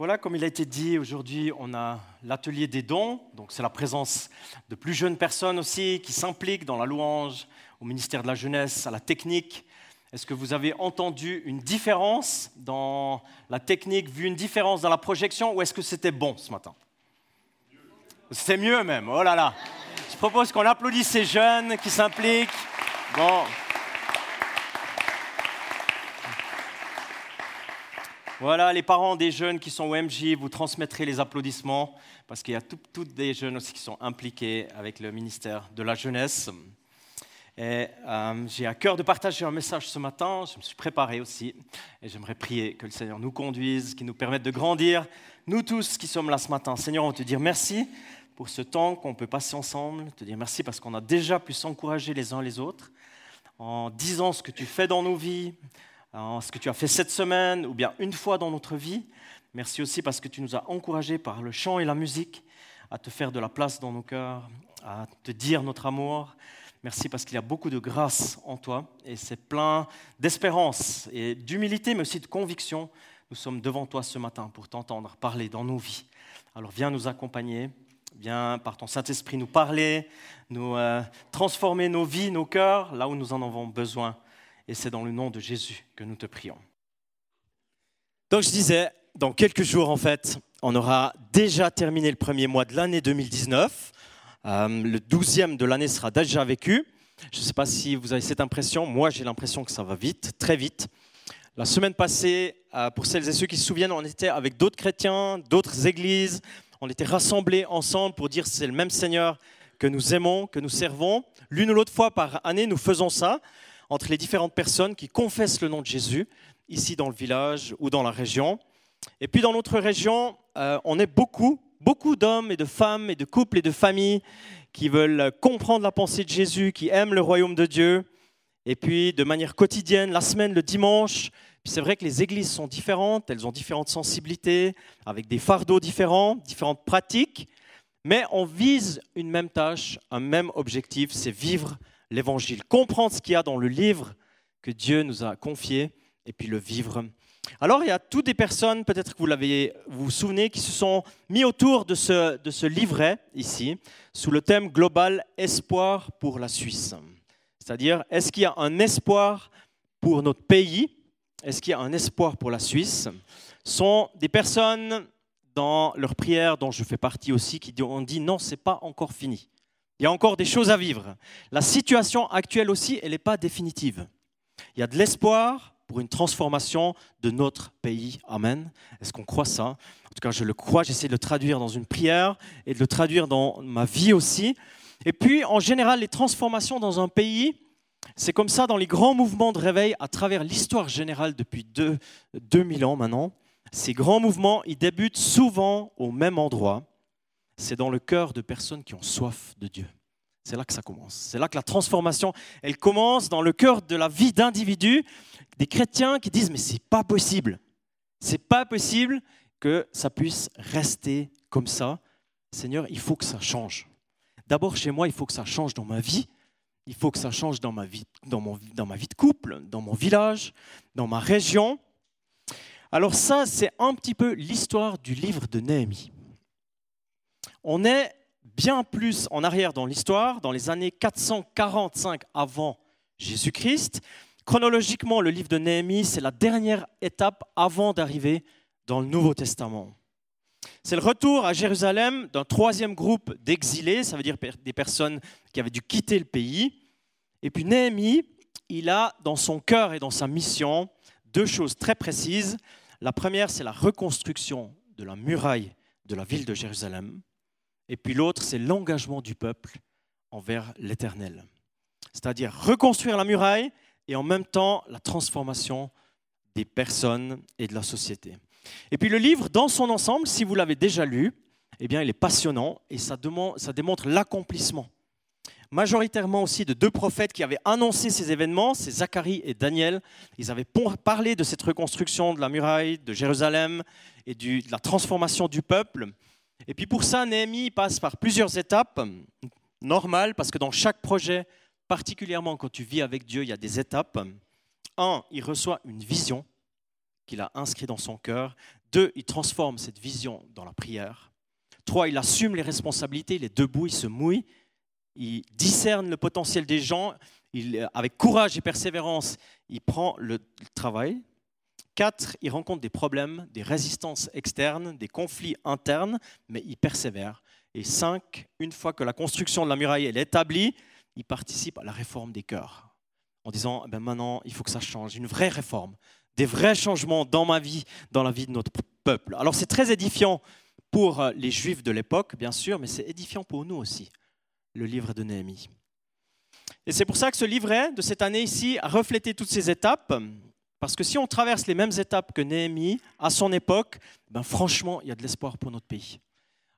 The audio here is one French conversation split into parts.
Voilà, comme il a été dit, aujourd'hui, on a l'atelier des dons. Donc, c'est la présence de plus jeunes personnes aussi qui s'impliquent dans la louange, au ministère de la jeunesse, à la technique. Est-ce que vous avez entendu une différence dans la technique, vu une différence dans la projection, ou est-ce que c'était bon ce matin? C'est mieux même, oh là là. Je propose qu'on applaudisse ces jeunes qui s'impliquent. Bon. Voilà, les parents des jeunes qui sont au MJ, vous transmettrez les applaudissements parce qu'il y a toutes des jeunes aussi qui sont impliqués avec le ministère de la Jeunesse. Et euh, j'ai à cœur de partager un message ce matin. Je me suis préparé aussi et j'aimerais prier que le Seigneur nous conduise, qu'il nous permette de grandir. Nous tous qui sommes là ce matin, Seigneur, on te dire merci pour ce temps qu'on peut passer ensemble. Te dire merci parce qu'on a déjà pu s'encourager les uns les autres en disant ce que tu fais dans nos vies, ce que tu as fait cette semaine ou bien une fois dans notre vie. Merci aussi parce que tu nous as encouragés par le chant et la musique à te faire de la place dans nos cœurs, à te dire notre amour. Merci parce qu'il y a beaucoup de grâce en toi et c'est plein d'espérance et d'humilité, mais aussi de conviction. Nous sommes devant toi ce matin pour t'entendre parler dans nos vies. Alors viens nous accompagner, viens par ton Saint-Esprit nous parler, nous euh, transformer nos vies, nos cœurs, là où nous en avons besoin et c'est dans le nom de Jésus que nous te prions. Donc je disais, dans quelques jours en fait, on aura déjà terminé le premier mois de l'année 2019. Euh, le douzième de l'année sera déjà vécu. Je ne sais pas si vous avez cette impression. Moi, j'ai l'impression que ça va vite, très vite. La semaine passée, euh, pour celles et ceux qui se souviennent, on était avec d'autres chrétiens, d'autres églises. On était rassemblés ensemble pour dire c'est le même Seigneur que nous aimons, que nous servons. L'une ou l'autre fois par année, nous faisons ça entre les différentes personnes qui confessent le nom de Jésus, ici dans le village ou dans la région. Et puis dans notre région, euh, on est beaucoup, beaucoup d'hommes et de femmes et de couples et de familles qui veulent comprendre la pensée de Jésus, qui aiment le royaume de Dieu. Et puis de manière quotidienne, la semaine, le dimanche, c'est vrai que les églises sont différentes, elles ont différentes sensibilités, avec des fardeaux différents, différentes pratiques, mais on vise une même tâche, un même objectif, c'est vivre l'évangile, comprendre ce qu'il y a dans le livre que Dieu nous a confié et puis le vivre. Alors il y a toutes des personnes, peut-être que vous l'avez, vous souvenez, qui se sont mis autour de ce, de ce livret ici, sous le thème global Espoir pour la Suisse. C'est-à-dire, est-ce qu'il y a un espoir pour notre pays? Est-ce qu'il y a un espoir pour la Suisse? Ce sont des personnes dans leur prière, dont je fais partie aussi, qui ont dit non, c'est pas encore fini. Il y a encore des choses à vivre. La situation actuelle aussi, elle n'est pas définitive. Il y a de l'espoir pour une transformation de notre pays. Amen. Est-ce qu'on croit ça? En tout cas, je le crois. J'essaie de le traduire dans une prière et de le traduire dans ma vie aussi. Et puis, en général, les transformations dans un pays, c'est comme ça dans les grands mouvements de réveil à travers l'histoire générale depuis 2000 ans maintenant. Ces grands mouvements, ils débutent souvent au même endroit c'est dans le cœur de personnes qui ont soif de Dieu. C'est là que ça commence. C'est là que la transformation, elle commence dans le cœur de la vie d'individus, des chrétiens qui disent mais c'est pas possible. C'est pas possible que ça puisse rester comme ça. Seigneur, il faut que ça change. D'abord chez moi, il faut que ça change dans ma vie. Il faut que ça change dans ma vie, dans, mon, dans ma vie de couple, dans mon village, dans ma région. Alors ça, c'est un petit peu l'histoire du livre de Néhémie. On est bien plus en arrière dans l'histoire, dans les années 445 avant Jésus-Christ. Chronologiquement, le livre de Néhémie, c'est la dernière étape avant d'arriver dans le Nouveau Testament. C'est le retour à Jérusalem d'un troisième groupe d'exilés, ça veut dire des personnes qui avaient dû quitter le pays. Et puis Néhémie, il a dans son cœur et dans sa mission deux choses très précises. La première, c'est la reconstruction de la muraille de la ville de Jérusalem. Et puis l'autre, c'est l'engagement du peuple envers l'Éternel. C'est-à-dire reconstruire la muraille et en même temps la transformation des personnes et de la société. Et puis le livre, dans son ensemble, si vous l'avez déjà lu, eh bien, il est passionnant et ça, ça démontre l'accomplissement majoritairement aussi de deux prophètes qui avaient annoncé ces événements, c'est Zacharie et Daniel. Ils avaient parlé de cette reconstruction de la muraille de Jérusalem et de la transformation du peuple. Et puis pour ça, Néhémie passe par plusieurs étapes normales, parce que dans chaque projet, particulièrement quand tu vis avec Dieu, il y a des étapes. Un, il reçoit une vision qu'il a inscrite dans son cœur. Deux, il transforme cette vision dans la prière. Trois, il assume les responsabilités, il est debout, il se mouille, il discerne le potentiel des gens, il, avec courage et persévérance, il prend le travail. Quatre, il rencontre des problèmes, des résistances externes, des conflits internes, mais il persévère. Et cinq, une fois que la construction de la muraille est établie, il participe à la réforme des cœurs, en disant, eh ben maintenant, il faut que ça change, une vraie réforme, des vrais changements dans ma vie, dans la vie de notre peuple. Alors c'est très édifiant pour euh, les Juifs de l'époque, bien sûr, mais c'est édifiant pour nous aussi, le livre de Néhémie. Et c'est pour ça que ce livret de cette année ici a reflété toutes ces étapes, parce que si on traverse les mêmes étapes que Néhémie à son époque, ben franchement, il y a de l'espoir pour notre pays.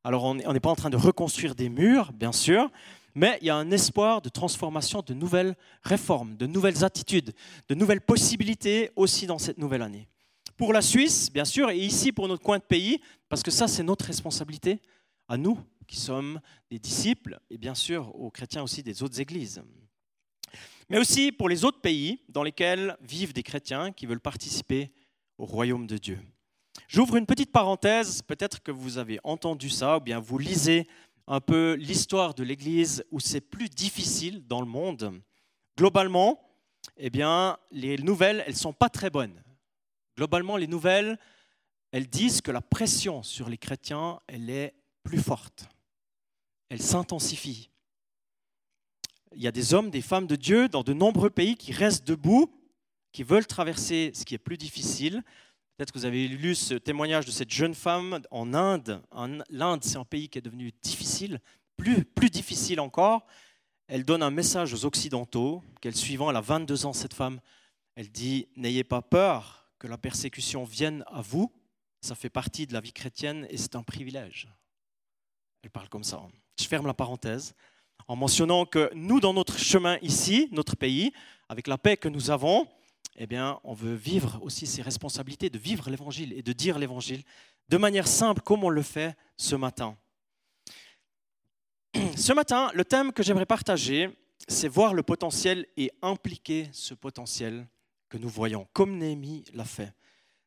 Alors on n'est pas en train de reconstruire des murs, bien sûr, mais il y a un espoir de transformation, de nouvelles réformes, de nouvelles attitudes, de nouvelles possibilités aussi dans cette nouvelle année. Pour la Suisse, bien sûr, et ici pour notre coin de pays, parce que ça c'est notre responsabilité, à nous qui sommes des disciples, et bien sûr aux chrétiens aussi des autres églises. Mais aussi pour les autres pays dans lesquels vivent des chrétiens qui veulent participer au royaume de Dieu. J'ouvre une petite parenthèse, peut-être que vous avez entendu ça, ou bien vous lisez un peu l'histoire de l'Église où c'est plus difficile dans le monde. Globalement, eh bien, les nouvelles, elles ne sont pas très bonnes. Globalement, les nouvelles, elles disent que la pression sur les chrétiens, elle est plus forte. Elle s'intensifie. Il y a des hommes, des femmes de Dieu dans de nombreux pays qui restent debout, qui veulent traverser ce qui est plus difficile, Peut-être que vous avez lu ce témoignage de cette jeune femme en Inde. L'Inde, c'est un pays qui est devenu difficile, plus, difficile encore. Elle donne un message aux Occidentaux, qu'elle suivant, elle a 22 ans, cette femme. Elle dit, n'ayez pas peur que la persécution vienne à vous. Ça fait partie de la vie chrétienne et c'est un privilège. Elle parle comme ça. Je ferme la parenthèse en mentionnant que nous, dans notre chemin ici, notre pays, avec la paix que nous avons, eh bien, on veut vivre aussi ses responsabilités, de vivre l'évangile et de dire l'évangile de manière simple comme on le fait ce matin. Ce matin, le thème que j'aimerais partager, c'est voir le potentiel et impliquer ce potentiel que nous voyons, comme Néhémie l'a fait.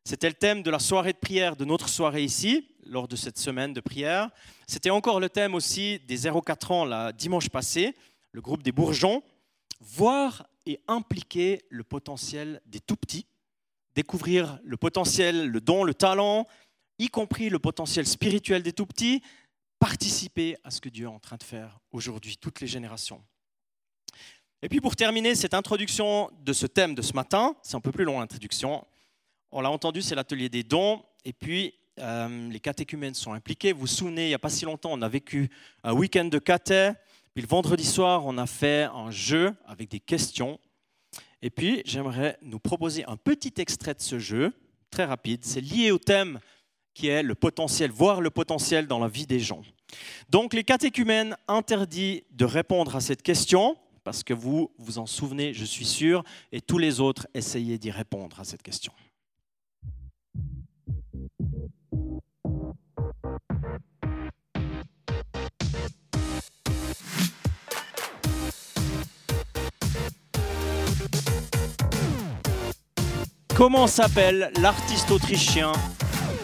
C'était le thème de la soirée de prière, de notre soirée ici, lors de cette semaine de prière. C'était encore le thème aussi des 0-4 ans, la dimanche passé, le groupe des bourgeons. Voir et impliquer le potentiel des tout petits, découvrir le potentiel, le don, le talent, y compris le potentiel spirituel des tout petits, participer à ce que Dieu est en train de faire aujourd'hui, toutes les générations. Et puis pour terminer cette introduction de ce thème de ce matin, c'est un peu plus long l'introduction, on l'a entendu, c'est l'atelier des dons, et puis euh, les catéchumènes sont impliqués. Vous vous souvenez, il n'y a pas si longtemps, on a vécu un week-end de caté, puis le vendredi soir, on a fait un jeu avec des questions. Et puis, j'aimerais nous proposer un petit extrait de ce jeu, très rapide. C'est lié au thème qui est le potentiel, voir le potentiel dans la vie des gens. Donc, les catéchumènes interdits de répondre à cette question, parce que vous vous en souvenez, je suis sûr, et tous les autres essayez d'y répondre à cette question. Comment s'appelle l'artiste autrichien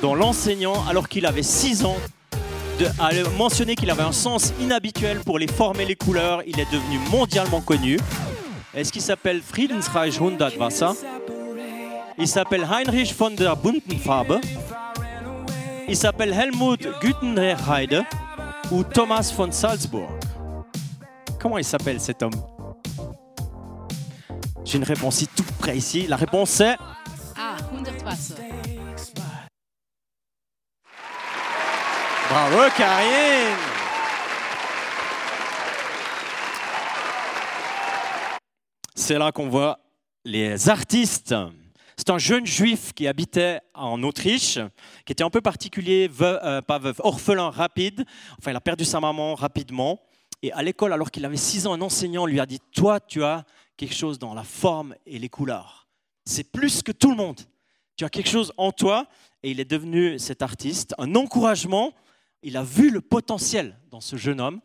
dont l'enseignant, alors qu'il avait 6 ans, a mentionné qu'il avait un sens inhabituel pour les formes et les couleurs Il est devenu mondialement connu. Est-ce qu'il s'appelle Friedensreich Hundertwasser? Il s'appelle Heinrich von der Buntenfarbe Il s'appelle Helmut Gütenreide ou Thomas von Salzburg Comment il s'appelle cet homme? J'ai une réponse ici tout près ici. La réponse est Bravo Karine C'est là qu'on voit les artistes. C'est un jeune juif qui habitait en Autriche, qui était un peu particulier, euh, pas veuf, orphelin rapide. Enfin, il a perdu sa maman rapidement. Et à l'école, alors qu'il avait 6 ans, un enseignant lui a dit Toi, tu as quelque chose dans la forme et les couleurs. C'est plus que tout le monde tu as quelque chose en toi et il est devenu cet artiste, un encouragement. Il a vu le potentiel dans ce jeune homme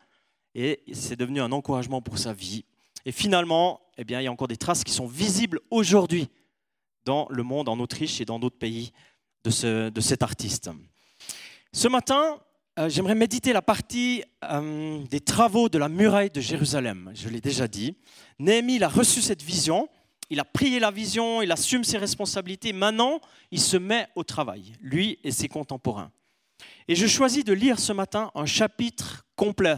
et c'est devenu un encouragement pour sa vie. Et finalement, eh bien, il y a encore des traces qui sont visibles aujourd'hui dans le monde, en Autriche et dans d'autres pays de, de cet artiste. Ce matin, euh, j'aimerais méditer la partie euh, des travaux de la muraille de Jérusalem. Je l'ai déjà dit. Néhémie a reçu cette vision, il a prié la vision, il assume ses responsabilités. Maintenant, il se met au travail, lui et ses contemporains. Et je choisis de lire ce matin un chapitre complet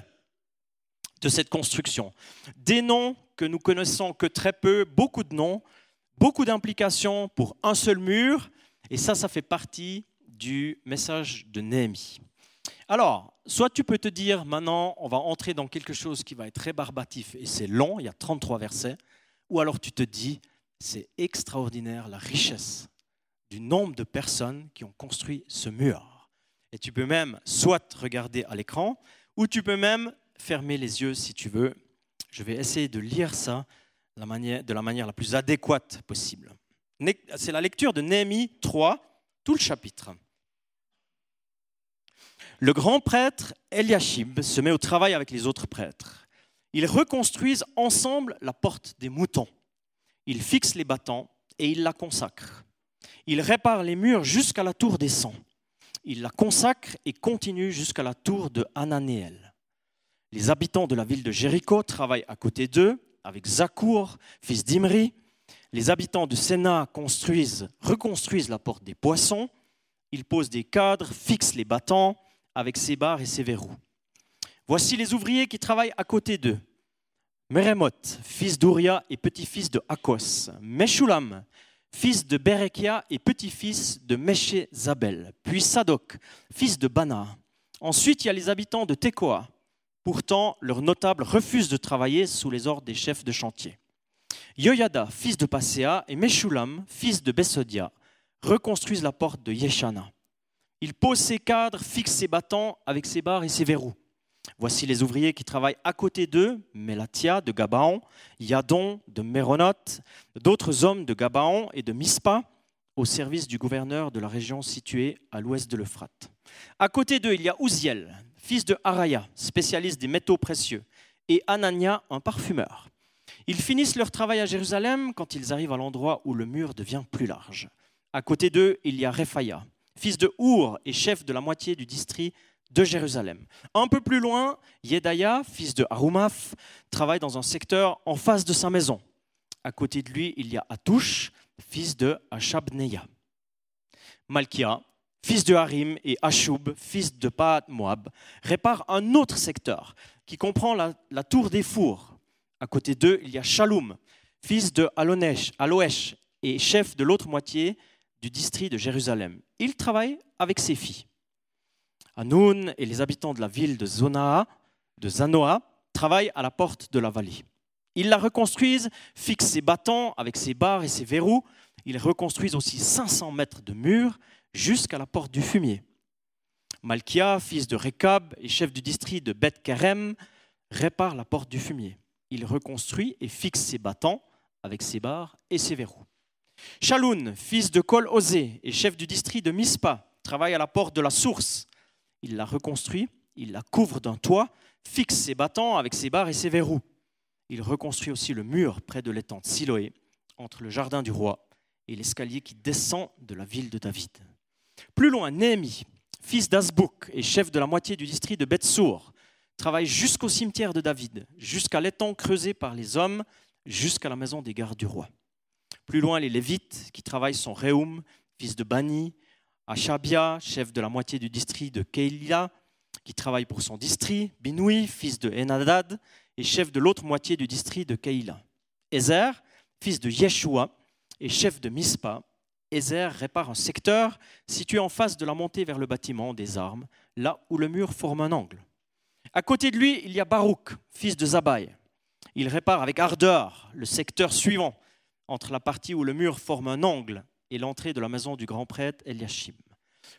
de cette construction. Des noms que nous connaissons que très peu, beaucoup de noms, beaucoup d'implications pour un seul mur. Et ça, ça fait partie du message de Néhémie. Alors, soit tu peux te dire, maintenant, on va entrer dans quelque chose qui va être très barbatif et c'est long, il y a 33 versets, ou alors tu te dis, c'est extraordinaire la richesse du nombre de personnes qui ont construit ce mur. Et tu peux même soit regarder à l'écran, ou tu peux même fermer les yeux si tu veux. Je vais essayer de lire ça de la manière la plus adéquate possible. C'est la lecture de Néhémie 3, tout le chapitre. Le grand prêtre Eliashib se met au travail avec les autres prêtres. Ils reconstruisent ensemble la porte des moutons. Ils fixent les battants et ils la consacrent. Ils réparent les murs jusqu'à la tour des sangs. Ils la consacrent et continuent jusqu'à la tour de Hananéel. Les habitants de la ville de Jéricho travaillent à côté d'eux avec Zakour, fils d'Imri. Les habitants de Sénat construisent, reconstruisent la porte des poissons. Ils posent des cadres, fixent les battants avec ses barres et ses verrous. Voici les ouvriers qui travaillent à côté d'eux. Meremoth, fils d'Uria et petit-fils de Akos. Meshulam, fils de Berekia et petit-fils de Zabel. Puis Sadok, fils de Bana. Ensuite, il y a les habitants de Tekoa. Pourtant, leurs notables refusent de travailler sous les ordres des chefs de chantier. Yoyada, fils de Pasea, et Meshulam, fils de Besodia, reconstruisent la porte de Yeshana. Il pose ses cadres, fixe ses battants avec ses barres et ses verrous. Voici les ouvriers qui travaillent à côté d'eux, Melatia de Gabaon, Yadon de Méronoth, d'autres hommes de Gabaon et de Mispa, au service du gouverneur de la région située à l'ouest de l'Euphrate. À côté d'eux, il y a Ouziel, fils de Haraya, spécialiste des métaux précieux, et Anania, un parfumeur. Ils finissent leur travail à Jérusalem quand ils arrivent à l'endroit où le mur devient plus large. À côté d'eux, il y a Rephaya, fils de Our et chef de la moitié du district de Jérusalem. Un peu plus loin, Yedaya, fils de Harumaf, travaille dans un secteur en face de sa maison. À côté de lui, il y a Atouch, fils de Ashabneya. Malkia, fils de Harim, et Ashub, fils de Paat Moab, réparent un autre secteur qui comprend la, tour des fours. À côté d'eux, il y a Shalom, fils de Alonesh, Aloesh, et chef de l'autre moitié du district de Jérusalem. Il travaille avec ses filles. Hanoun et les habitants de la ville de Zonaa, de Zanoa, travaillent à la porte de la vallée. Ils la reconstruisent, fixent ses bâtons avec ses barres et ses verrous. Ils reconstruisent aussi 500 mètres de murs jusqu'à la porte du fumier. Malkia, fils de Rekab et chef du district de Beth Kerem, répare la porte du fumier. Il reconstruit et fixe ses bâtons avec ses barres et ses verrous. Shaloun, fils de Kol Osé et chef du district de Mispa, travaille à la porte de la source. Il la reconstruit, il la couvre d'un toit, fixe ses battants avec ses barres et ses verrous. Il reconstruit aussi le mur près de l'étang de Siloé, entre le jardin du roi et l'escalier qui descend de la ville de David. Plus loin, Néhémie, fils d'Azbouk et chef de la moitié du district de Bethsour, travaille jusqu'au cimetière de David, jusqu'à l'étang creusé par les hommes, jusqu'à la maison des gardes du roi. Plus loin, les Lévites qui travaillent sont Réum, fils de Bani, Achabia, chef de la moitié du district de Keilia, qui travaille pour son district, Binoui, fils de Enadad, et chef de l'autre moitié du district de Keila. Ezer, fils de Yeshua, et chef de Mispa. Ezer répare un secteur situé en face de la montée vers le bâtiment des armes, là où le mur forme un angle. À côté de lui, il y a Baruch, fils de Zabai. Il répare avec ardeur le secteur suivant, entre la partie où le mur forme un angle et l'entrée de la maison du grand prêtre Eliashim.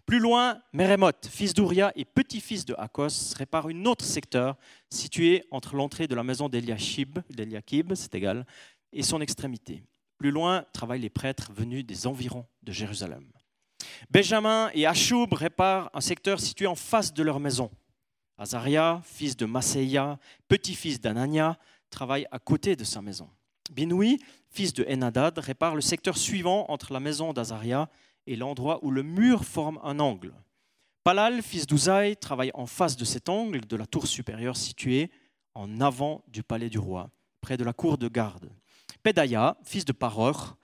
Plus loin, Meremoth, fils d'Uria et petit-fils de Akos, répare un autre secteur situé entre l'entrée de la maison d'Eliashib, c'est égal, et son extrémité. Plus loin travaillent les prêtres venus des environs de Jérusalem. Benjamin et Achoub réparent un secteur situé en face de leur maison. Azaria, fils de Maseia, petit-fils d'Anania, travaille à côté de sa maison. Binoui, fils de Enadad, répare le secteur suivant entre la maison d'Azaria est l'endroit où le mur forme un angle. Palal, fils d'Uzaï, travaille en face de cet angle de la tour supérieure située en avant du palais du roi, près de la cour de garde. Pedaya, fils de Paror,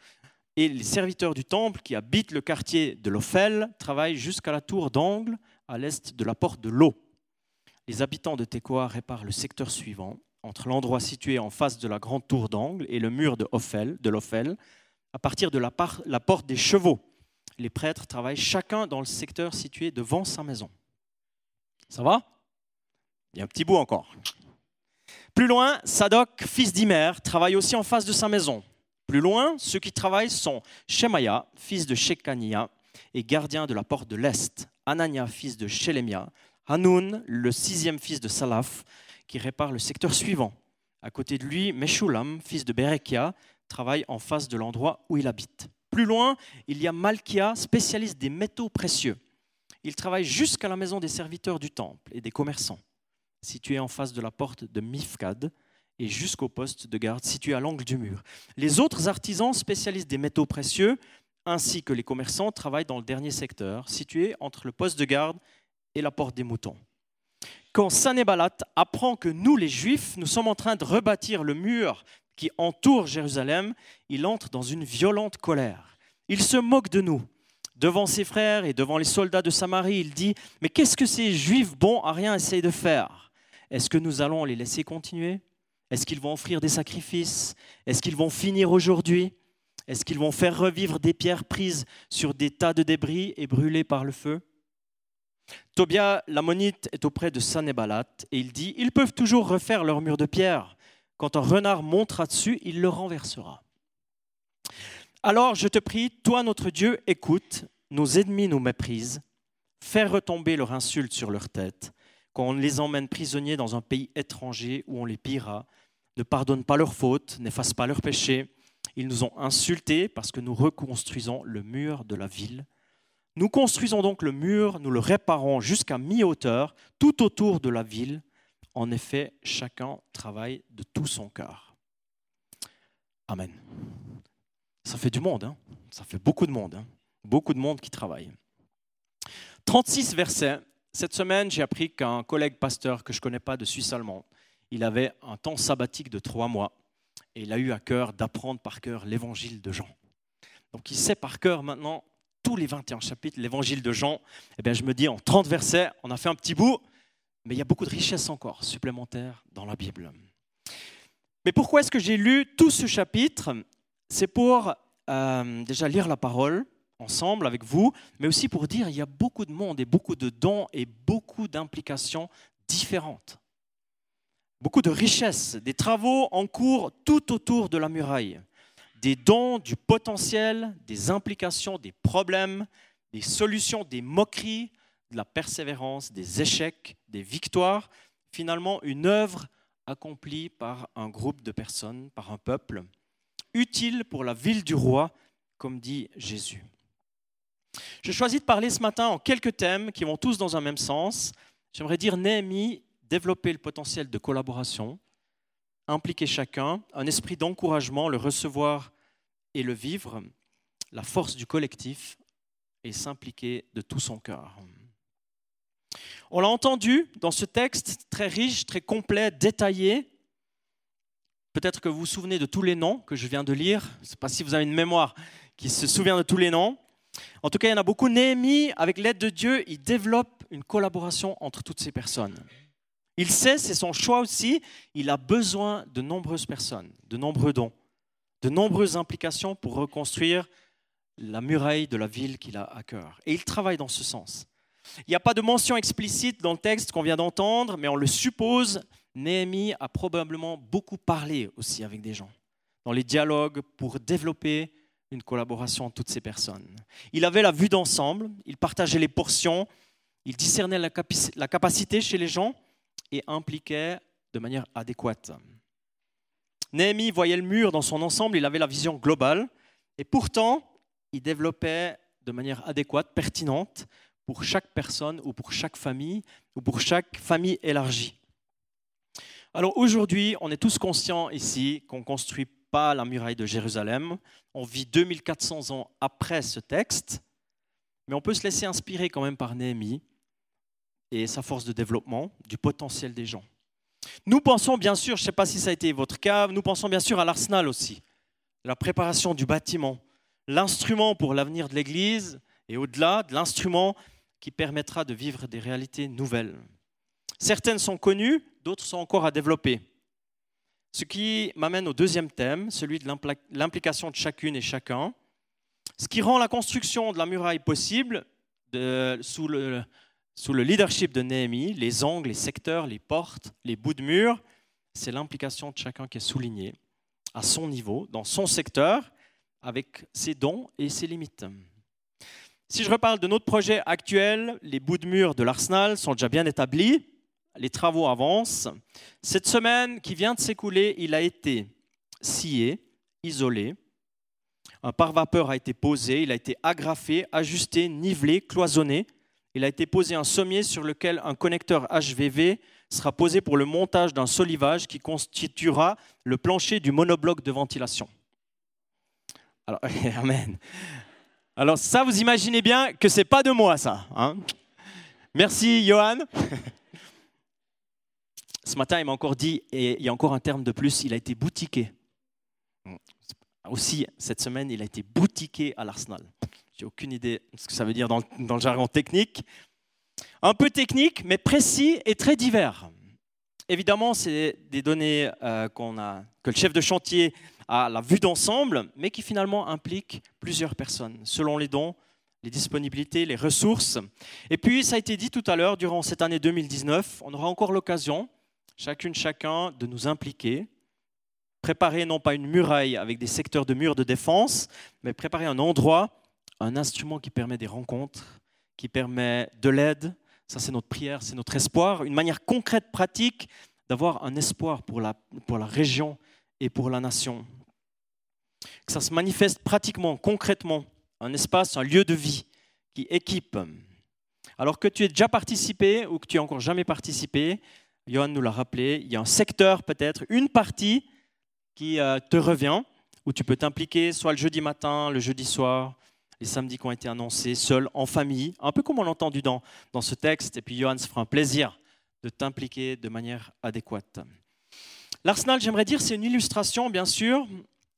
et les serviteurs du temple qui habitent le quartier de l'Ophel travaillent jusqu'à la tour d'angle à l'est de la porte de l'eau. Les habitants de Tekoa réparent le secteur suivant, entre l'endroit situé en face de la grande tour d'angle et le mur de l'Ophel, à partir de la, porte des chevaux. Les prêtres travaillent chacun dans le secteur situé devant sa maison. Ça va? Il y a un petit bout encore. Plus loin, Sadok, fils d'Imer, travaille aussi en face de sa maison. Plus loin, ceux qui travaillent sont Shemaya, fils de Shekania, et gardien de la porte de l'Est, Anania, fils de Shelemia, Hanoun, le sixième fils de Salaf, qui répare le secteur suivant. À côté de lui, Meshulam, fils de Berekia, travaille en face de l'endroit où il habite. Plus loin, il y a Malkia, spécialiste des métaux précieux. Il travaille jusqu'à la maison des serviteurs du temple et des commerçants, située en face de la porte de Mifkad, et jusqu'au poste de garde situé à l'angle du mur. Les autres artisans spécialistes des métaux précieux, ainsi que les commerçants, travaillent dans le dernier secteur, situé entre le poste de garde et la porte des moutons. Quand Sanébalat apprend que nous, les Juifs, nous sommes en train de rebâtir le mur qui entoure Jérusalem, il entre dans une violente colère. Il se moque de nous. Devant ses frères et devant les soldats de Samarie, il dit, mais qu'est-ce que ces Juifs bons à rien essayent de faire? Est-ce que nous allons les laisser continuer? Est-ce qu'ils vont offrir des sacrifices? Est-ce qu'ils vont finir aujourd'hui? Est-ce qu'ils vont faire revivre des pierres prises sur des tas de débris et brûlées par le feu? Tobia l'ammonite est auprès de Sanébalat et il dit Ils peuvent toujours refaire leur mur de pierre. Quand un renard montera dessus, il le renversera. Alors je te prie, toi notre Dieu, écoute, nos ennemis nous méprisent, fais retomber leur insulte sur leur tête quand on les emmène prisonniers dans un pays étranger où on les pillera, ne pardonne pas leurs fautes, n'efface pas leurs péchés. Ils nous ont insultés parce que nous reconstruisons le mur de la ville. Nous construisons donc le mur, nous le réparons jusqu'à mi-hauteur, tout autour de la ville. En effet, chacun travaille de tout son cœur. Amen. Ça fait du monde, hein ça fait beaucoup de monde, hein beaucoup de monde qui travaille. 36 versets cette semaine, j'ai appris qu'un collègue pasteur que je ne connais pas de Suisse allemande, il avait un temps sabbatique de trois mois et il a eu à cœur d'apprendre par cœur l'évangile de Jean. Donc il sait par cœur maintenant tous les 21 chapitres, l'évangile de Jean. Eh bien, je me dis en 30 versets, on a fait un petit bout, mais il y a beaucoup de richesses encore supplémentaires dans la Bible. Mais pourquoi est-ce que j'ai lu tout ce chapitre? C'est pour euh, déjà lire la parole, ensemble avec vous, mais aussi pour dire il y a beaucoup de monde et beaucoup de dons et beaucoup d'implications différentes. Beaucoup de richesses, des travaux en cours tout autour de la muraille, des dons, du potentiel, des implications, des problèmes, des solutions, des moqueries, de la persévérance, des échecs, des victoires, finalement une œuvre accomplie par un groupe de personnes, par un peuple, utile pour la ville du roi, comme dit Jésus. Je choisis de parler ce matin en quelques thèmes qui vont tous dans un même sens. J'aimerais dire Néhémie, développer le potentiel de collaboration, impliquer chacun, un esprit d'encouragement, le recevoir et le vivre, la force du collectif et s'impliquer de tout son cœur. On l'a entendu dans ce texte très riche, très complet, détaillé. Peut-être que vous vous souvenez de tous les noms que je viens de lire. Je ne sais pas si vous avez une mémoire qui se souvient de tous les noms. En tout cas, il y en a beaucoup. Néhémie, avec l'aide de Dieu, il développe une collaboration entre toutes ces personnes. Il sait, c'est son choix aussi, il a besoin de nombreuses personnes, de nombreux dons, de nombreuses implications pour reconstruire la muraille de la ville qu'il a à cœur. Et il travaille dans ce sens. Il n'y a pas de mention explicite dans le texte qu'on vient d'entendre, mais on le suppose. Néhémie a probablement beaucoup parlé aussi avec des gens, dans les dialogues pour développer une collaboration entre toutes ces personnes. Il avait la vue d'ensemble, il partageait les portions, il discernait la, capacité chez les gens et impliquait de manière adéquate. Néhémie voyait le mur dans son ensemble, il avait la vision globale, et pourtant, il développait de manière adéquate, pertinente, pour chaque personne ou pour chaque famille ou pour chaque famille élargie. Alors aujourd'hui, on est tous conscients ici qu'on construit la muraille de Jérusalem. On vit 2400 ans après ce texte. mais on peut se laisser inspirer quand même par Néhémie et sa force de développement, du potentiel des gens. Nous pensons bien sûr, je ne sais pas si ça a été votre cas, nous pensons bien sûr à l'arsenal aussi, la préparation du bâtiment, l'instrument pour l'avenir de l'Église et au-delà de l'instrument qui permettra de vivre des réalités nouvelles. Certaines sont connues, d'autres sont encore à développer. Ce qui m'amène au deuxième thème, celui de l'implication de chacune et chacun. Ce qui rend la construction de la muraille possible sous, le, sous le leadership de Néhémie, les angles, les secteurs, les portes, les bouts de mur, c'est l'implication de chacun qui est soulignée à son niveau, dans son secteur, avec ses dons et ses limites. Si je reparle de notre projet actuel, les bouts de mur de l'Arsenal sont déjà bien établis, les travaux avancent. Cette semaine qui vient de s'écouler, il a été scié, isolé. Un pare-vapeur a été posé, il a été agrafé, ajusté, nivelé, cloisonné. Il a été posé un sommier sur lequel un connecteur HVV sera posé pour le montage d'un solivage qui constituera le plancher du monobloc de ventilation. Alors, amen. Alors ça, vous imaginez bien que c'est pas de moi ça. Hein Merci Johan. Ce matin, il m'a encore dit, et il y a encore un terme de plus, il a été boutiqué. Aussi, cette semaine, il a été boutiqué à l'Arsenal. J'ai aucune idée de ce que ça veut dire dans, le jargon technique. Un peu technique, mais précis et très divers. Évidemment, c'est des données euh, que le chef de chantier a la vue d'ensemble, mais qui finalement impliquent plusieurs personnes, selon les dons, les disponibilités, les ressources. Et puis, ça a été dit tout à l'heure, durant cette année 2019, on aura encore l'occasion, chacune, chacun, de nous impliquer, préparer non pas une muraille avec des secteurs de murs de défense, mais préparer un endroit, un instrument qui permet des rencontres, qui permet de l'aide. Ça, c'est notre prière, c'est notre espoir, une manière concrète, pratique d'avoir un espoir pour la, pour la région et pour la nation. Que ça se manifeste pratiquement, concrètement, un espace, un lieu de vie qui équipe. Alors que tu aies déjà participé ou que tu n'as encore jamais participé, Johan nous l'a rappelé, il y a un secteur peut-être, une partie qui euh, te revient, où tu peux t'impliquer soit le jeudi matin, le jeudi soir, les samedis qui ont été annoncés, seul, en famille, un peu comme on l'a entendu dans, dans ce texte. Et puis Johan se fera un plaisir de t'impliquer de manière adéquate. L'arsenal, j'aimerais dire, c'est une illustration, bien sûr,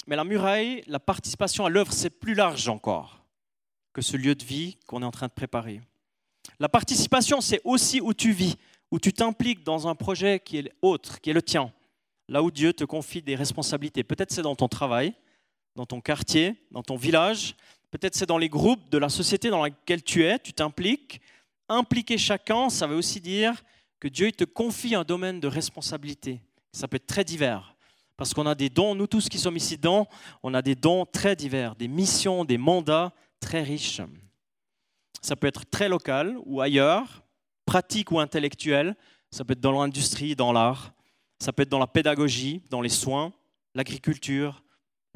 mais la muraille, la participation à l'œuvre, c'est plus large encore que ce lieu de vie qu'on est en train de préparer. La participation, c'est aussi où tu vis, où tu t'impliques dans un projet qui est autre, qui est le tien, là où Dieu te confie des responsabilités. Peut-être c'est dans ton travail, dans ton quartier, dans ton village, peut-être c'est dans les groupes de la société dans laquelle tu es, tu t'impliques. Impliquer chacun, ça veut aussi dire que Dieu te confie un domaine de responsabilité. Ça peut être très divers. Parce qu'on a des dons, nous tous qui sommes ici dedans, on a des dons très divers, des missions, des mandats très riches. Ça peut être très local ou ailleurs, pratique ou intellectuel. Ça peut être dans l'industrie, dans l'art. Ça peut être dans la pédagogie, dans les soins, l'agriculture,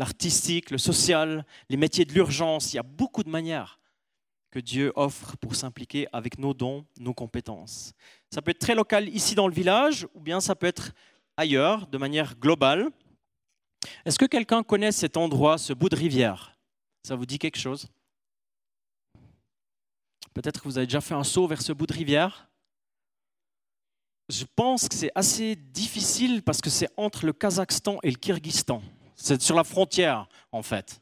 l'artistique, le social, les métiers de l'urgence. Il y a beaucoup de manières que Dieu offre pour s'impliquer avec nos dons, nos compétences. Ça peut être très local ici dans le village, ou bien ça peut être ailleurs, de manière globale. Est-ce que quelqu'un connaît cet endroit, ce bout de rivière? Ça vous dit quelque chose? Peut-être que vous avez déjà fait un saut vers ce bout de rivière? Je pense que c'est assez difficile parce que c'est entre le Kazakhstan et le Kyrgyzstan. C'est sur la frontière, en fait.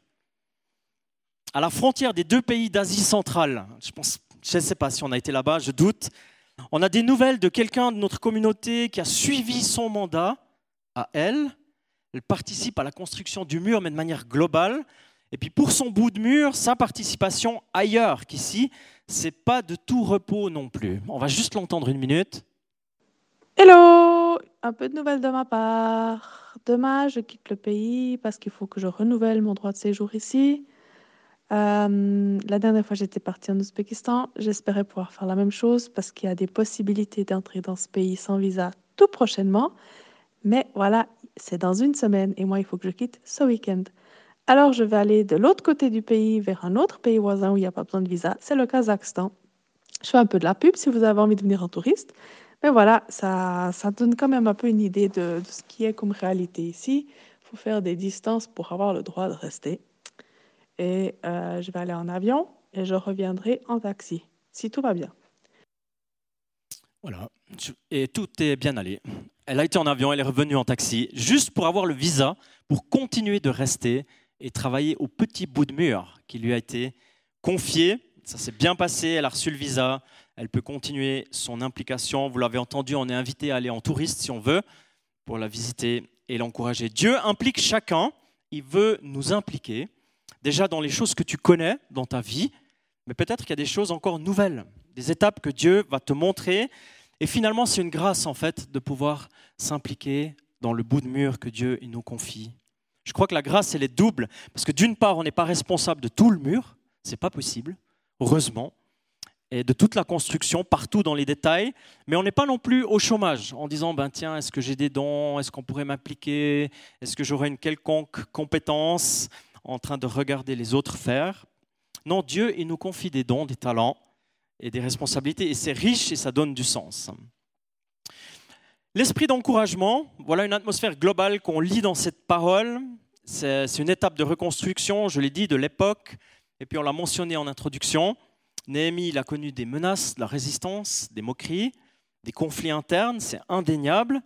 À la frontière des deux pays d'Asie centrale. Je ne sais pas si on a été là-bas, je doute. On a des nouvelles de quelqu'un de notre communauté qui a suivi son mandat à elle. Elle participe à la construction du mur, mais de manière globale. Et puis pour son bout de mur, sa participation ailleurs qu'ici, c'est pas de tout repos non plus. On va juste l'entendre une minute. Hello, un peu de nouvelles de ma part. Demain, je quitte le pays parce qu'il faut que je renouvelle mon droit de séjour ici. Euh, la dernière fois, j'étais partie en Ouzbékistan. J'espérais pouvoir faire la même chose parce qu'il y a des possibilités d'entrer dans ce pays sans visa tout prochainement. Mais voilà, c'est dans une semaine et moi, il faut que je quitte ce week-end. Alors, je vais aller de l'autre côté du pays vers un autre pays voisin où il n'y a pas besoin de visa. C'est le Kazakhstan. Je fais un peu de la pub si vous avez envie de venir en touriste. Mais voilà, ça, ça donne quand même un peu une idée de, ce qui est comme réalité ici. Il faut faire des distances pour avoir le droit de rester et euh, je vais aller en avion. et je reviendrai en taxi, si tout va bien. Voilà, et tout est bien allé. Elle a été en avion, elle est revenue en taxi, juste pour avoir le visa, pour continuer de rester et travailler au petit bout de mur qui lui a été confié. Ça s'est bien passé, elle a reçu le visa, elle peut continuer son implication. Vous l'avez entendu, on est invité à aller en touriste si on veut, pour la visiter et l'encourager. Dieu implique chacun, il veut nous impliquer, déjà dans les choses que tu connais dans ta vie, mais peut-être qu'il y a des choses encore nouvelles, des étapes que Dieu va te montrer. Et finalement, c'est une grâce en fait de pouvoir s'impliquer dans le bout de mur que Dieu nous confie. Je crois que la grâce, elle est double, parce que d'une part, on n'est pas responsable de tout le mur, c'est pas possible, heureusement, et de toute la construction, partout dans les détails, mais on n'est pas non plus au chômage en disant, ben tiens, est-ce que j'ai des dons, est-ce qu'on pourrait m'impliquer, est-ce que j'aurais une quelconque compétence en train de regarder les autres faire? Non, Dieu, il nous confie des dons, des talents et des responsabilités, et c'est riche et ça donne du sens. L'esprit d'encouragement, voilà une atmosphère globale qu'on lit dans cette parole. C'est une étape de reconstruction, je l'ai dit, de l'époque, et puis on l'a mentionné en introduction. Néhémie, il a connu des menaces, de la résistance, des moqueries, des conflits internes, c'est indéniable.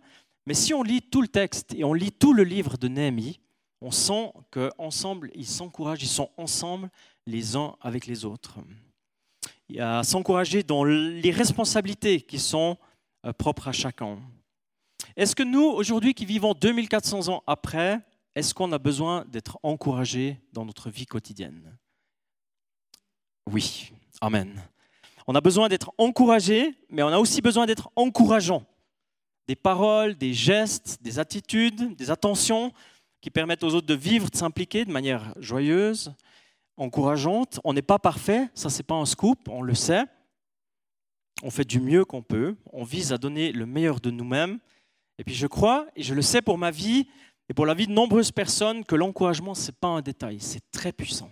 Mais si on lit tout le texte et on lit tout le livre de Néhémie, on sent qu'ensemble, ils s'encouragent, ils sont ensemble les uns avec les autres. Il y a à s'encourager dans les responsabilités qui sont euh, propres à chacun. Est-ce que nous, aujourd'hui, qui vivons 2400 ans après, est-ce qu'on a besoin d'être encouragés dans notre vie quotidienne? Oui, Amen. On a besoin d'être encouragés, mais on a aussi besoin d'être encourageants. Des paroles, des gestes, des attitudes, des attentions qui permettent aux autres de vivre, de s'impliquer de manière joyeuse, encourageante. On n'est pas parfait, ça c'est pas un scoop, on le sait. On fait du mieux qu'on peut, on vise à donner le meilleur de nous-mêmes. Et puis je crois, et je le sais pour ma vie et pour la vie de nombreuses personnes, que l'encouragement, ce n'est pas un détail, c'est très puissant.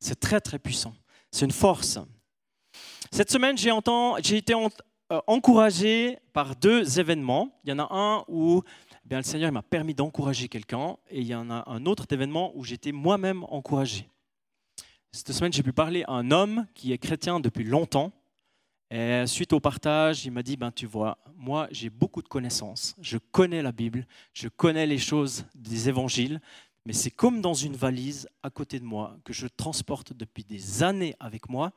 C'est très très puissant. C'est une force. Cette semaine, j'ai été euh, encouragé par deux événements. Il y en a un où eh bien, le Seigneur m'a permis d'encourager quelqu'un et il y en a un autre événement où j'étais moi-même encouragé. Cette semaine, j'ai pu parler à un homme qui est chrétien depuis longtemps. Et suite au partage, il m'a dit, ben, tu vois, moi j'ai beaucoup de connaissances, je connais la Bible, je connais les choses des évangiles, mais c'est comme dans une valise à côté de moi que je transporte depuis des années avec moi,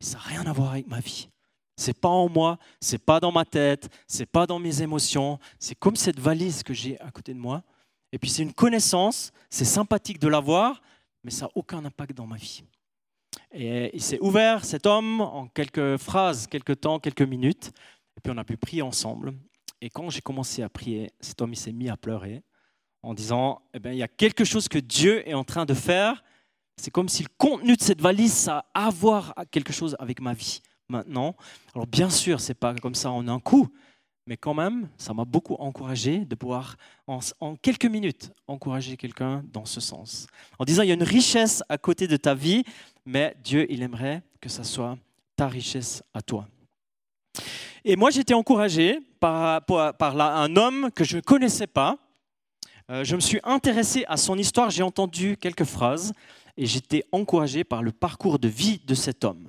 ça n'a rien à voir avec ma vie. C'est pas en moi, c'est pas dans ma tête, c'est pas dans mes émotions, c'est comme cette valise que j'ai à côté de moi. Et puis c'est une connaissance, c'est sympathique de l'avoir, mais ça n'a aucun impact dans ma vie. Et il s'est ouvert, cet homme, en quelques phrases, quelques temps, quelques minutes. Et puis on a pu prier ensemble. Et quand j'ai commencé à prier, cet homme il s'est mis à pleurer en disant eh bien, il y a quelque chose que Dieu est en train de faire. C'est comme si le contenu de cette valise, a à voir quelque chose avec ma vie maintenant. Alors bien sûr, c'est pas comme ça en un coup, mais quand même, ça m'a beaucoup encouragé de pouvoir, en, en quelques minutes, encourager quelqu'un dans ce sens. En disant, il y a une richesse à côté de ta vie, mais Dieu, il aimerait que ça soit ta richesse à toi. Et moi, j'étais encouragé par, par, un homme que je ne connaissais pas. Euh, je me suis intéressé à son histoire, j'ai entendu quelques phrases et j'étais encouragé par le parcours de vie de cet homme.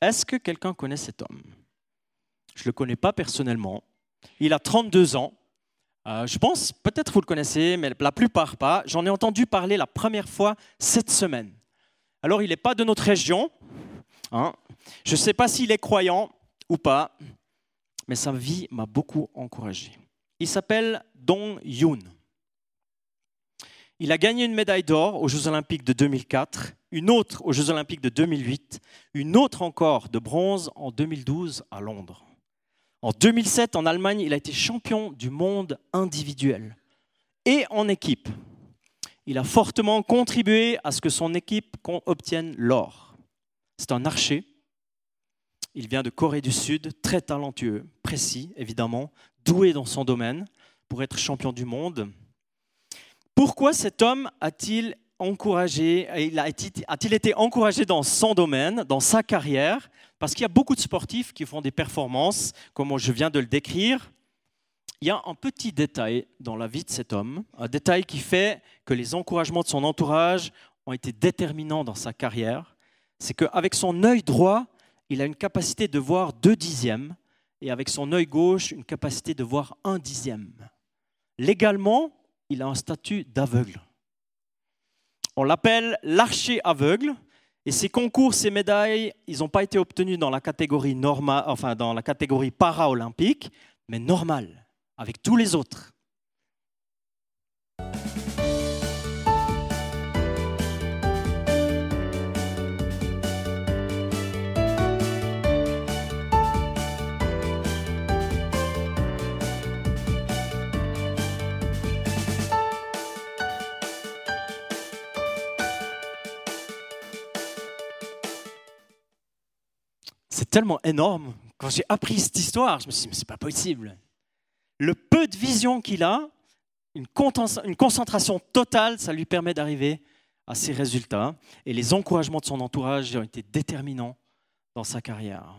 Est-ce que quelqu'un connaît cet homme? Je ne le connais pas personnellement. Il a 32 ans. Euh, je pense, peut-être vous le connaissez, mais la plupart pas. J'en ai entendu parler la première fois cette semaine. Alors, il n'est pas de notre région. Hein. Je ne sais pas s'il est croyant ou pas, mais sa vie m'a beaucoup encouragé. Il s'appelle Dong Yoon. Il a gagné une médaille d'or aux Jeux Olympiques de 2004, une autre aux Jeux Olympiques de 2008, une autre encore de bronze en 2012 à Londres. En 2007, en Allemagne, il a été champion du monde individuel et en équipe il a fortement contribué à ce que son équipe obtienne l'or. C'est un archer. Il vient de Corée du Sud, très talentueux, précis évidemment, doué dans son domaine pour être champion du monde. Pourquoi cet homme a-t-il encouragé, a-t-il été encouragé dans son domaine, dans sa carrière? Parce qu'il y a beaucoup de sportifs qui font des performances, comme je viens de le décrire, il y a un petit détail dans la vie de cet homme, un détail qui fait que les encouragements de son entourage ont été déterminants dans sa carrière, c'est qu'avec son œil droit, il a une capacité de voir deux dixièmes, et avec son œil gauche, une capacité de voir un dixième. Légalement, il a un statut d'aveugle. On l'appelle l'archer aveugle, et ces concours, ces médailles, ils n'ont pas été obtenus dans la catégorie normale, enfin dans la catégorie para-olympique, mais normale, avec tous les autres. Tellement énorme. Quand j'ai appris cette histoire, je me suis dit, mais c'est pas possible. Le peu de vision qu'il a, une concentration totale, ça lui permet d'arriver à ses résultats. Et les encouragements de son entourage ont été déterminants dans sa carrière.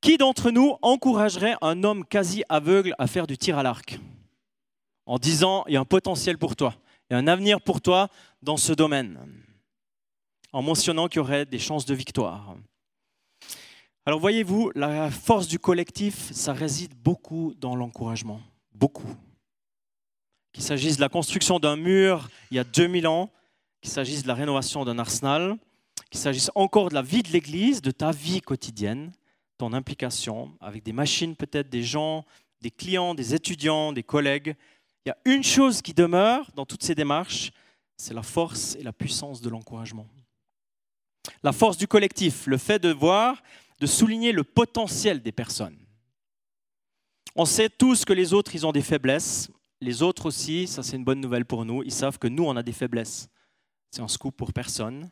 Qui d'entre nous encouragerait un homme quasi aveugle à faire du tir à l'arc En disant, il y a un potentiel pour toi, il y a un avenir pour toi dans ce domaine. En mentionnant qu'il y aurait des chances de victoire? Alors voyez-vous, la force du collectif, ça réside beaucoup dans l'encouragement, beaucoup. Qu'il s'agisse de la construction d'un mur il y a 2000 ans, qu'il s'agisse de la rénovation d'un arsenal, qu'il s'agisse encore de la vie de l'Église, de ta vie quotidienne, ton implication avec des machines peut-être, des gens, des clients, des étudiants, des collègues. Il y a une chose qui demeure dans toutes ces démarches, c'est la force et la puissance de l'encouragement. La force du collectif, le fait de voir de souligner le potentiel des personnes. On sait tous que les autres, ils ont des faiblesses. Les autres aussi, ça c'est une bonne nouvelle pour nous, ils savent que nous, on a des faiblesses. C'est un scoop pour personne.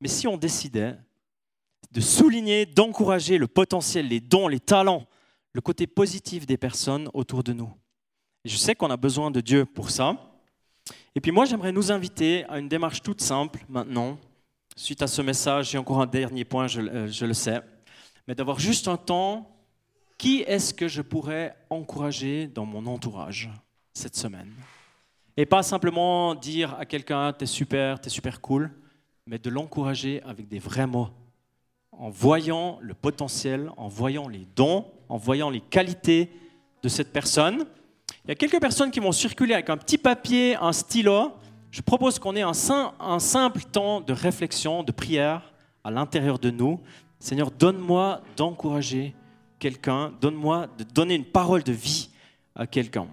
Mais si on décidait de souligner, d'encourager le potentiel, les dons, les talents, le côté positif des personnes autour de nous. je sais qu'on a besoin de Dieu pour ça. Et puis moi, j'aimerais nous inviter à une démarche toute simple maintenant. Suite à ce message, j'ai encore un dernier point, je, euh, je le sais mais d'avoir juste un temps, qui est-ce que je pourrais encourager dans mon entourage cette semaine? Et pas simplement dire à quelqu'un, t'es super, t'es super cool, mais de l'encourager avec des vrais mots, en voyant le potentiel, en voyant les dons, en voyant les qualités de cette personne. Il y a quelques personnes qui vont circuler avec un petit papier, un stylo. Je propose qu'on ait un, un simple temps de réflexion, de prière à l'intérieur de nous, Seigneur, donne-moi d'encourager quelqu'un, donne-moi de donner une parole de vie à quelqu'un.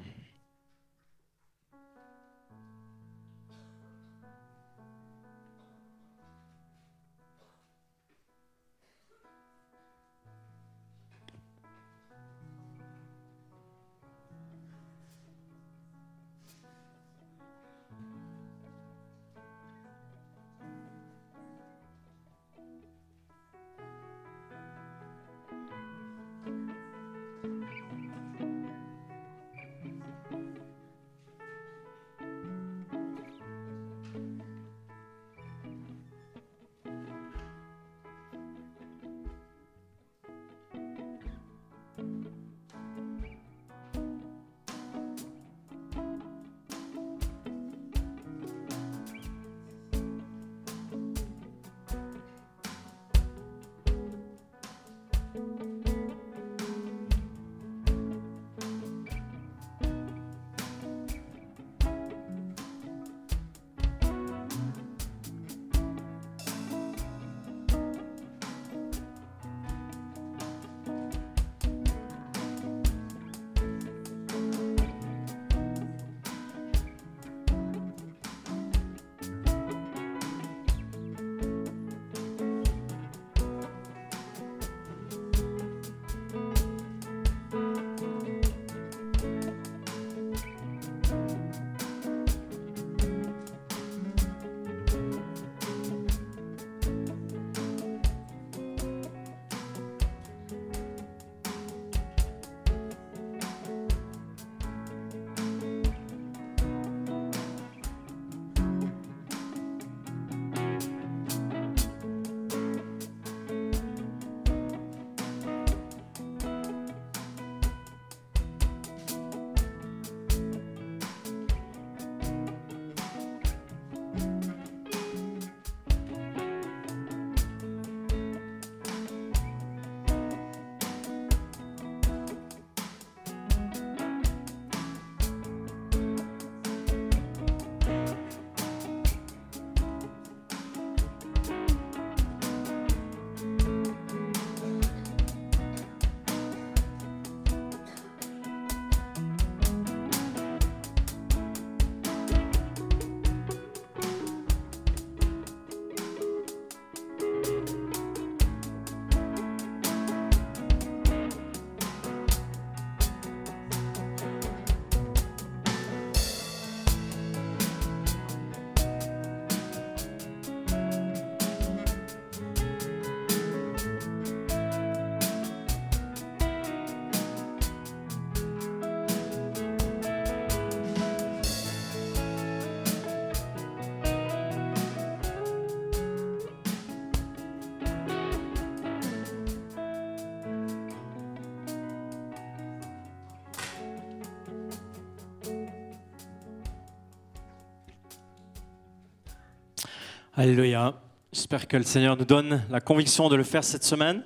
Alléluia. J'espère que le Seigneur nous donne la conviction de le faire cette semaine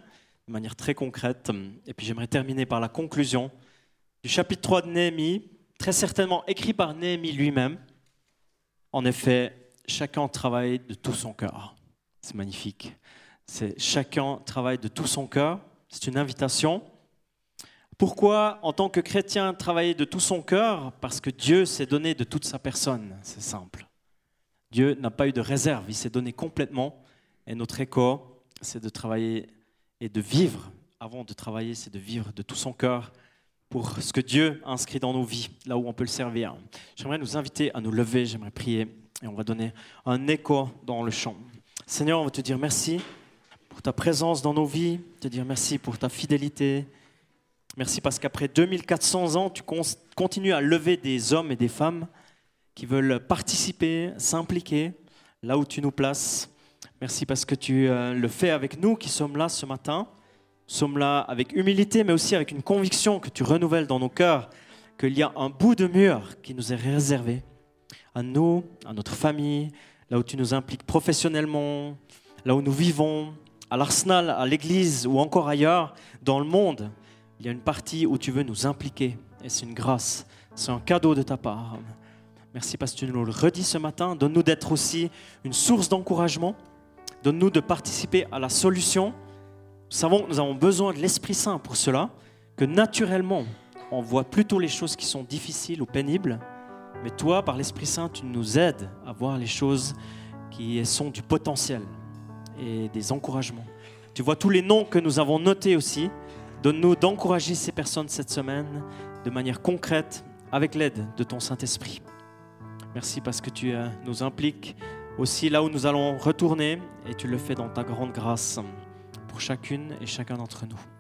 de manière très concrète. Et puis j'aimerais terminer par la conclusion du chapitre 3 de Néhémie, très certainement écrit par Néhémie lui-même. En effet, chacun travaille de tout son cœur. C'est magnifique. C'est chacun travaille de tout son cœur. C'est une invitation. Pourquoi, en tant que chrétien, travailler de tout son cœur? Parce que Dieu s'est donné de toute sa personne. C'est simple. Dieu n'a pas eu de réserve, il s'est donné complètement. Et notre écho, c'est de travailler et de vivre. Avant de travailler, c'est de vivre de tout son cœur pour ce que Dieu a inscrit dans nos vies, là où on peut le servir. J'aimerais nous inviter à nous lever, j'aimerais prier et on va donner un écho dans le chant. Seigneur, on va te dire merci pour ta présence dans nos vies, te dire merci pour ta fidélité. Merci parce qu'après 2400 ans, tu continues à lever des hommes et des femmes qui veulent participer, s'impliquer là où tu nous places. Merci parce que tu euh, le fais avec nous qui sommes là ce matin. Nous sommes là avec humilité, mais aussi avec une conviction que tu renouvelles dans nos cœurs qu'il y a un bout de mur qui nous est réservé à nous, à notre famille, là où tu nous impliques professionnellement, là où nous vivons, à l'arsenal, à l'église ou encore ailleurs dans le monde. Il y a une partie où tu veux nous impliquer et c'est une grâce, c'est un cadeau de ta part. Merci parce que tu nous le redis ce matin. Donne-nous d'être aussi une source d'encouragement. Donne-nous de participer à la solution. Nous savons que nous avons besoin de l'Esprit Saint pour cela, que naturellement, on voit plutôt les choses qui sont difficiles ou pénibles. Mais toi, par l'Esprit Saint, tu nous aides à voir les choses qui sont du potentiel et des encouragements. Tu vois tous les noms que nous avons notés aussi. Donne-nous d'encourager ces personnes cette semaine de manière concrète avec l'aide de ton Saint-Esprit. Merci parce que tu euh, nous impliques aussi là où nous allons retourner et tu le fais dans ta grande grâce pour chacune et chacun d'entre nous.